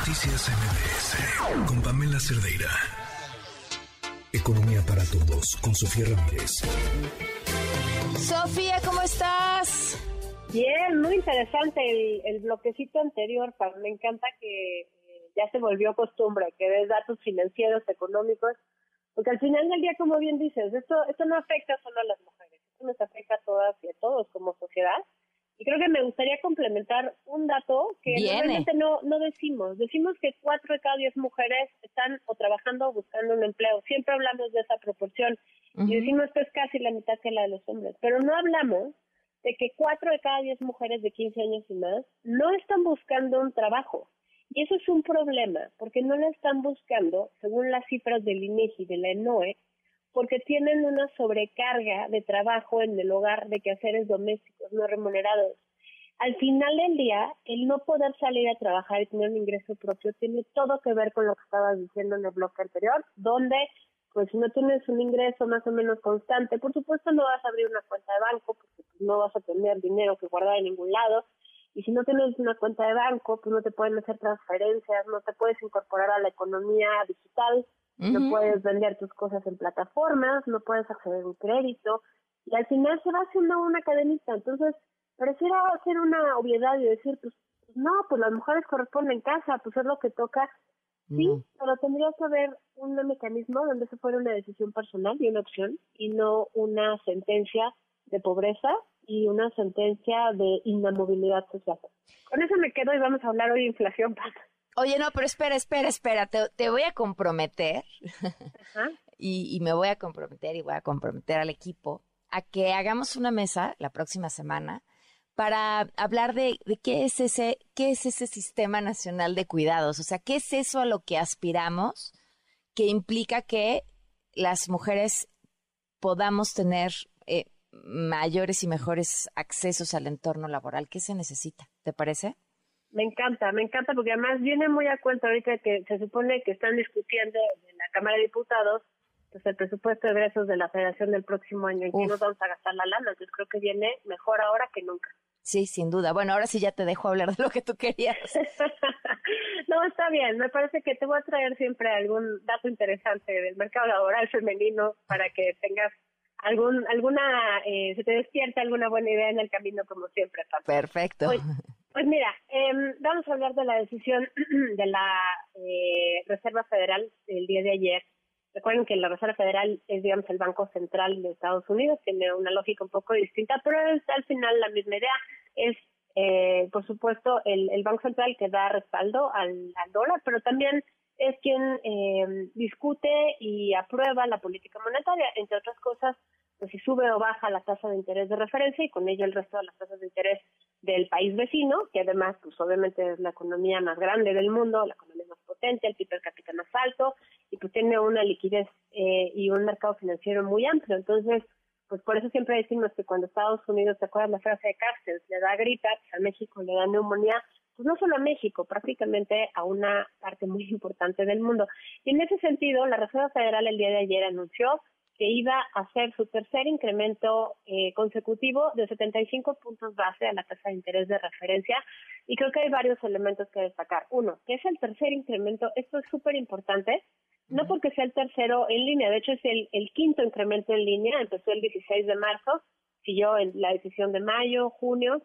Noticias MBS con Pamela Cerdeira. Economía para todos con Sofía Ramírez. Sofía, ¿cómo estás? Bien, muy interesante el, el bloquecito anterior, Pam. Me encanta que ya se volvió costumbre, que des datos financieros, económicos, porque al final del día, como bien dices, esto, esto no afecta solo a las mujeres, esto nos afecta a todas y a todos como sociedad. Creo que me gustaría complementar un dato que realmente no, no decimos. Decimos que cuatro de cada diez mujeres están o trabajando o buscando un empleo. Siempre hablamos de esa proporción. Y decimos que es casi la mitad que la de los hombres. Pero no hablamos de que cuatro de cada diez mujeres de 15 años y más no están buscando un trabajo. Y eso es un problema, porque no lo están buscando, según las cifras del INEGI, de la ENOE, porque tienen una sobrecarga de trabajo en el hogar de quehaceres domésticos no remunerados. Al final del día, el no poder salir a trabajar y tener un ingreso propio tiene todo que ver con lo que estabas diciendo en el bloque anterior, donde pues si no tienes un ingreso más o menos constante, por supuesto no vas a abrir una cuenta de banco porque pues, no vas a tener dinero que guardar en ningún lado. Y si no tienes una cuenta de banco, pues no te pueden hacer transferencias, no te puedes incorporar a la economía digital, no puedes vender tus cosas en plataformas, no puedes acceder a un crédito, y al final se va haciendo una cadenita. Entonces, pareciera ser una obviedad y decir, pues, no, pues las mujeres corresponden en casa, pues es lo que toca. Sí, pero tendría que haber un mecanismo donde se fuera una decisión personal y una opción, y no una sentencia de pobreza y una sentencia de inamovilidad social. Con eso me quedo y vamos a hablar hoy de inflación. Oye, no, pero espera, espera, espera, te, voy a comprometer Y, me voy a comprometer y voy a comprometer al equipo a que hagamos una mesa la próxima semana para hablar de, qué es ese qué es ese sistema nacional de cuidados, o sea, qué es eso a lo que aspiramos que implica que las mujeres podamos tener eh, mayores y mejores accesos al entorno laboral. ¿Qué se necesita? ¿Te parece? Me encanta, me encanta porque además viene muy a cuenta ahorita que se supone que están discutiendo en la Cámara de Diputados pues el presupuesto de egresos de la Federación del próximo año en que nos vamos a gastar la lana, entonces creo que viene mejor ahora que nunca. Sí, sin duda. Bueno, ahora sí ya te dejo hablar de lo que tú querías. no, está bien. Me parece que te voy a traer siempre algún dato interesante del mercado laboral femenino para que tengas algún alguna eh, se te despierta alguna buena idea en el camino como siempre. Perfecto. Pues, pues mira, eh, vamos a hablar de la decisión de la eh, Reserva Federal el día de ayer. Recuerden que la Reserva Federal es, digamos, el Banco Central de Estados Unidos, tiene una lógica un poco distinta, pero es al final la misma idea. Es, eh, por supuesto, el, Banco Central que da respaldo al, al dólar, pero también es quien eh, discute y aprueba la política monetaria, entre otras cosas, pues si sube o baja la tasa de interés de referencia y con ello el resto de las tasas de interés del país vecino, que además, pues obviamente es la economía más grande del mundo, la economía más potente, el tipo de capital más alto, y pues tiene una liquidez eh, y un mercado financiero muy amplio. Entonces, pues por eso siempre decimos que cuando Estados Unidos, ¿te acuerdas la frase de Carstens? Le da gripa, pues a México le da neumonía, pues no solo a México, prácticamente a una parte muy importante del mundo. Y en ese sentido, la Reserva Federal el día de ayer anunció que iba a hacer su tercer incremento eh, consecutivo de 75 puntos base a la tasa de interés de referencia. Y creo que hay varios elementos que destacar. Uno, que es el tercer incremento. Esto es súper importante, no porque sea el tercero en línea, de hecho es el, el quinto incremento en línea, empezó el 16 de marzo, siguió en la decisión de mayo, junio,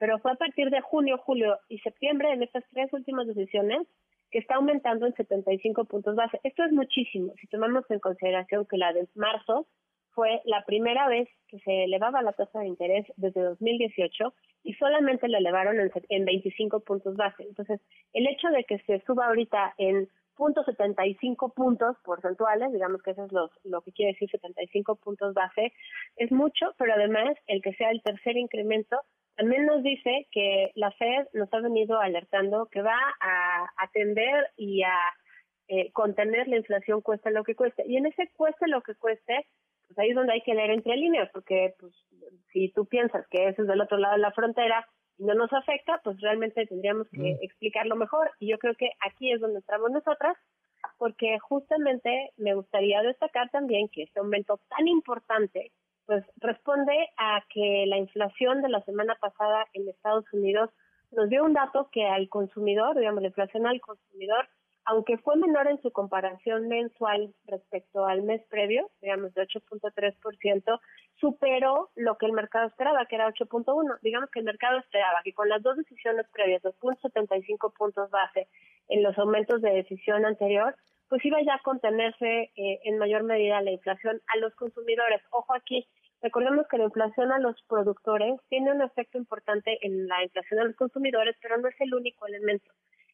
pero fue a partir de junio, julio y septiembre en estas tres últimas decisiones que está aumentando en 75 puntos base. Esto es muchísimo, si tomamos en consideración que la de marzo fue la primera vez que se elevaba la tasa de interés desde 2018 y solamente la elevaron en, en 25 puntos base. Entonces, el hecho de que se suba ahorita en punto 75 puntos porcentuales, digamos que eso es lo, lo que quiere decir 75 puntos base, es mucho, pero además el que sea el tercer incremento también nos dice que la Fed nos ha venido alertando que va a atender y a eh, contener la inflación cuesta lo que cueste. Y en ese cueste lo que cueste, pues ahí es donde hay que leer entre líneas, porque pues si tú piensas que eso es del otro lado de la frontera y no nos afecta, pues realmente tendríamos que mm. explicarlo mejor. Y yo creo que aquí es donde entramos nosotras, porque justamente me gustaría destacar también que este aumento tan importante pues responde a que la inflación de la semana pasada en Estados Unidos nos dio un dato que al consumidor, digamos, la inflación al consumidor, aunque fue menor en su comparación mensual respecto al mes previo, digamos de 8.3%, superó lo que el mercado esperaba, que era 8.1. Digamos que el mercado esperaba que con las dos decisiones previas, 2.75 puntos base en los aumentos de decisión anterior, pues iba ya a contenerse eh, en mayor medida la inflación a los consumidores. Ojo aquí, recordemos que la inflación a los productores tiene un efecto importante en la inflación a los consumidores, pero no es el único elemento.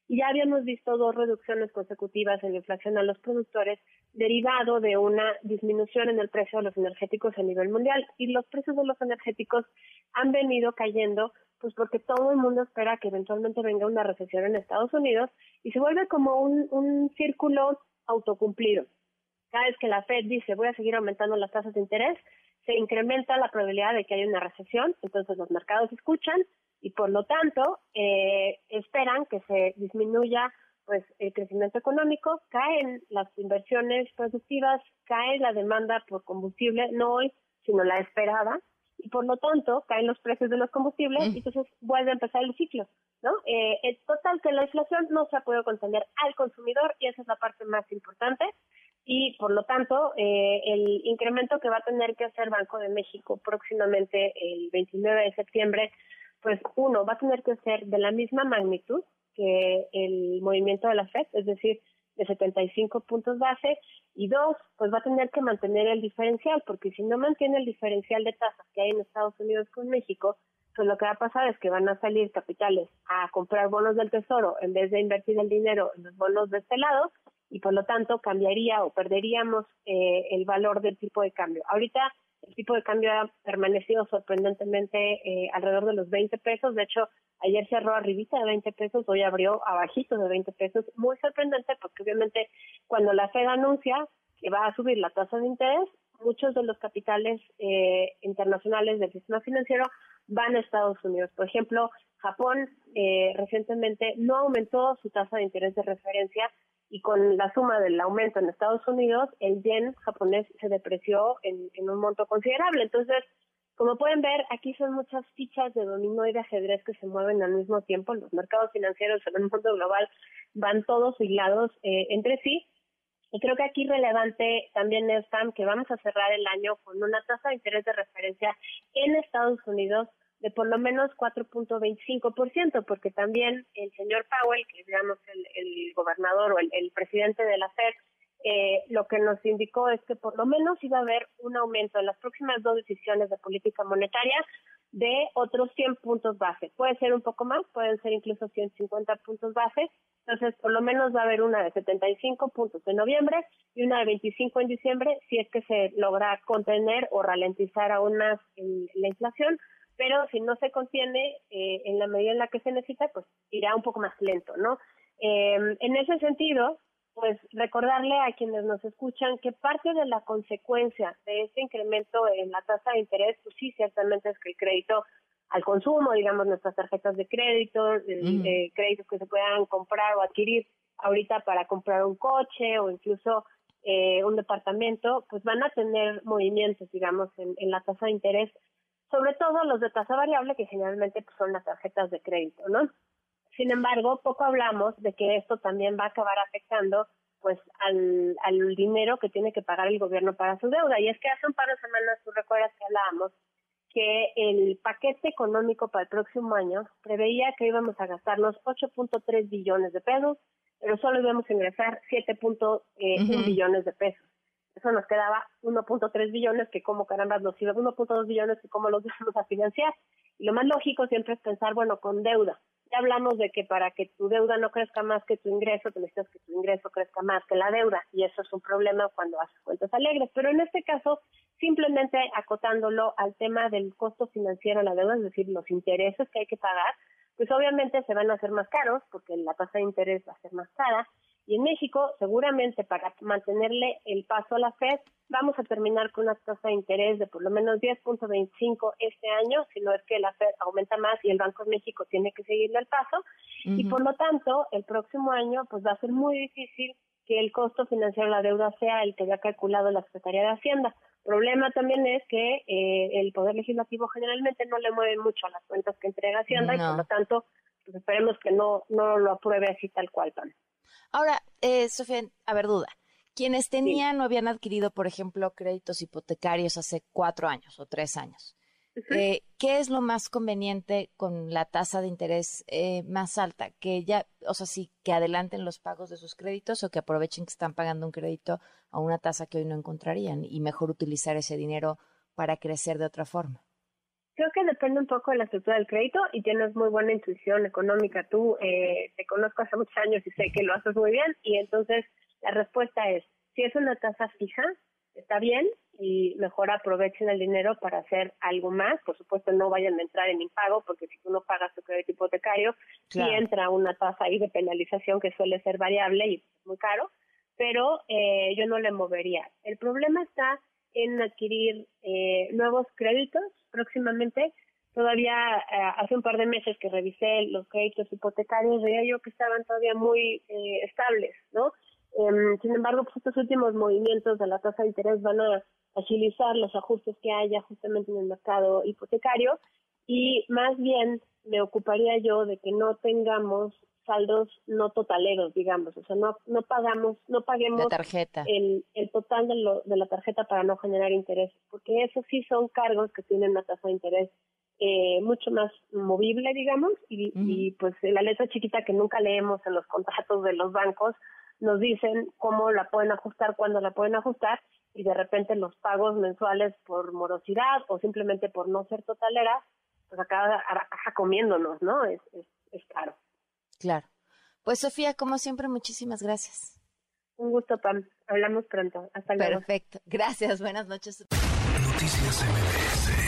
Y ya habíamos visto dos reducciones consecutivas en la inflación a los productores derivado de una disminución en el precio de los energéticos a nivel mundial. Y los precios de los energéticos han venido cayendo pues porque todo el mundo espera que eventualmente venga una recesión en Estados Unidos y se vuelve como un, un círculo autocumplido. Cada vez que la Fed dice voy a seguir aumentando las tasas de interés, se incrementa la probabilidad de que haya una recesión, entonces los mercados escuchan, y por lo tanto eh, esperan que se disminuya pues el crecimiento económico, caen las inversiones productivas, cae la demanda por combustible, no hoy, sino la esperada, y por lo tanto caen los precios de los combustibles y entonces vuelve a empezar el ciclo, ¿no? Eh, es total que la inflación no se ha podido contener al consumidor y esa es la parte más importante y por lo tanto eh, el incremento que va a tener que hacer Banco de México próximamente el 29 de septiembre pues uno, va a tener que ser de la misma magnitud que el movimiento de la FED, es decir, de 75 puntos base, y dos, pues va a tener que mantener el diferencial, porque si no mantiene el diferencial de tasas que hay en Estados Unidos con México, pues lo que va a pasar es que van a salir capitales a comprar bonos del tesoro en vez de invertir el dinero en los bonos de este lado, y por lo tanto cambiaría o perderíamos eh, el valor del tipo de cambio. Ahorita el tipo de cambio ha permanecido sorprendentemente eh, alrededor de los 20 pesos. De hecho, ayer cerró arribita de 20 pesos, hoy abrió abajito de 20 pesos. Muy sorprendente porque obviamente cuando la Fed anuncia que va a subir la tasa de interés, muchos de los capitales eh, internacionales del sistema financiero van a Estados Unidos. Por ejemplo, Japón eh, recientemente no aumentó su tasa de interés de referencia y con la suma del aumento en Estados Unidos, el yen japonés se depreció en, un monto considerable. Entonces, como pueden ver, aquí son muchas fichas de dominó y de ajedrez que se mueven al mismo tiempo. Los mercados financieros en el mundo global van todos hilados eh, entre sí. Y creo que aquí relevante también es, que vamos a cerrar el año con una tasa de interés de referencia en Estados Unidos de por lo menos 4.25%, porque también el señor Powell, que digamos el, el gobernador o el, el, presidente de la Fed, eh, lo que nos indicó es que por lo menos iba a haber un aumento en las próximas dos decisiones de política monetaria de otros 100 puntos base. Puede ser un poco más, pueden ser incluso 150 puntos base. Entonces, por lo menos va a haber una de 75 puntos en noviembre y una de 25 en diciembre, si es que se logra contener o ralentizar aún más la inflación pero si no se contiene eh, en la medida en la que se necesita, pues irá un poco más lento, ¿no? Eh, en ese sentido, pues recordarle a quienes nos escuchan que parte de la consecuencia de este incremento en la tasa de interés, pues sí, ciertamente es que el crédito al consumo, digamos, nuestras tarjetas de crédito, eh, créditos que se puedan comprar o adquirir ahorita para comprar un coche o incluso un departamento, pues van a tener movimientos, digamos, en, en la tasa de interés sobre todo los de tasa variable, que generalmente pues, son las tarjetas de crédito, ¿no? Sin embargo, poco hablamos de que esto también va a acabar afectando pues al, al dinero que tiene que pagar el gobierno para su deuda. Y es que hace un par de semanas, tú recuerdas que hablábamos que el paquete económico para el próximo año preveía que íbamos a gastarnos 8.3 billones de pesos, pero solo íbamos a ingresar 7.1 eh, billones de pesos eso nos quedaba 1.3 billones que como caramba nos iba 1.2 billones que como los vamos a financiar. Y lo más lógico siempre es pensar, bueno, con deuda. Ya hablamos de que para que tu deuda no crezca más que tu ingreso, te necesitas que tu ingreso crezca más que la deuda. Y eso es un problema cuando haces cuentas alegres. Pero en este caso, simplemente acotándolo al tema del costo financiero de la deuda, es decir, los intereses que hay que pagar, pues obviamente se van a hacer más caros porque la tasa de interés va a ser más cara y en México, seguramente para mantenerle el paso a la Fed, vamos a terminar con una tasa de interés de por lo menos 10.25 este año, si no es que la Fed aumenta más y el Banco de México tiene que seguirle el paso. Y por lo tanto, el próximo año pues va a ser muy difícil que el costo financiero de la deuda sea el que había calculado la Secretaría de Hacienda. El problema también es que eh, el Poder Legislativo generalmente no le mueve mucho a las cuentas que entrega Hacienda y por lo tanto pues esperemos que no, no lo apruebe así tal cual, Pam. Ahora, eh, Sofía, a ver, duda. Quienes tenían o habían adquirido, por ejemplo, créditos hipotecarios hace cuatro años o tres años, eh, ¿qué es lo más conveniente con la tasa de interés eh, más alta? Que ya, o sea, sí, que adelanten los pagos de sus créditos o que aprovechen que están pagando un crédito a una tasa que hoy no encontrarían y mejor utilizar ese dinero para crecer de otra forma. Creo que depende un poco de la estructura del crédito y tienes muy buena intuición económica. Tú eh, te conozco hace muchos años y sé que lo haces muy bien y entonces la respuesta es, si es una tasa fija, está bien y mejor aprovechen el dinero para hacer algo más. Por supuesto, no vayan a entrar en impago porque si tú no pagas tu crédito hipotecario, sí entra una tasa ahí de penalización que suele ser variable y muy caro, pero eh, yo no le movería. El problema está en adquirir eh, nuevos créditos próximamente. Todavía eh, hace un par de meses que revisé los créditos hipotecarios, veía yo que estaban todavía muy eh, estables, ¿no? Em, sin embargo, pues estos últimos movimientos de la tasa de interés van a agilizar los ajustes que haya justamente en el mercado hipotecario y más bien me ocuparía yo de que no tengamos saldos no totaleros, digamos, o sea, no no pagamos, no paguemos tarjeta. El, el total de, lo, de la tarjeta para no generar interés, porque esos sí son cargos que tienen una tasa de interés eh, mucho más movible, digamos, y, y pues la letra chiquita que nunca leemos en los contratos de los bancos, nos dicen cómo la pueden ajustar, cuándo la pueden ajustar y de repente los pagos mensuales por morosidad o simplemente por no ser totalera, pues acá caja comiéndonos, ¿no? Es, es, es caro. Claro. Pues Sofía, como siempre, muchísimas gracias. Un gusto, Pam. Hablamos pronto. Hasta luego. Perfecto. Gracias. Buenas noches. Noticias MBS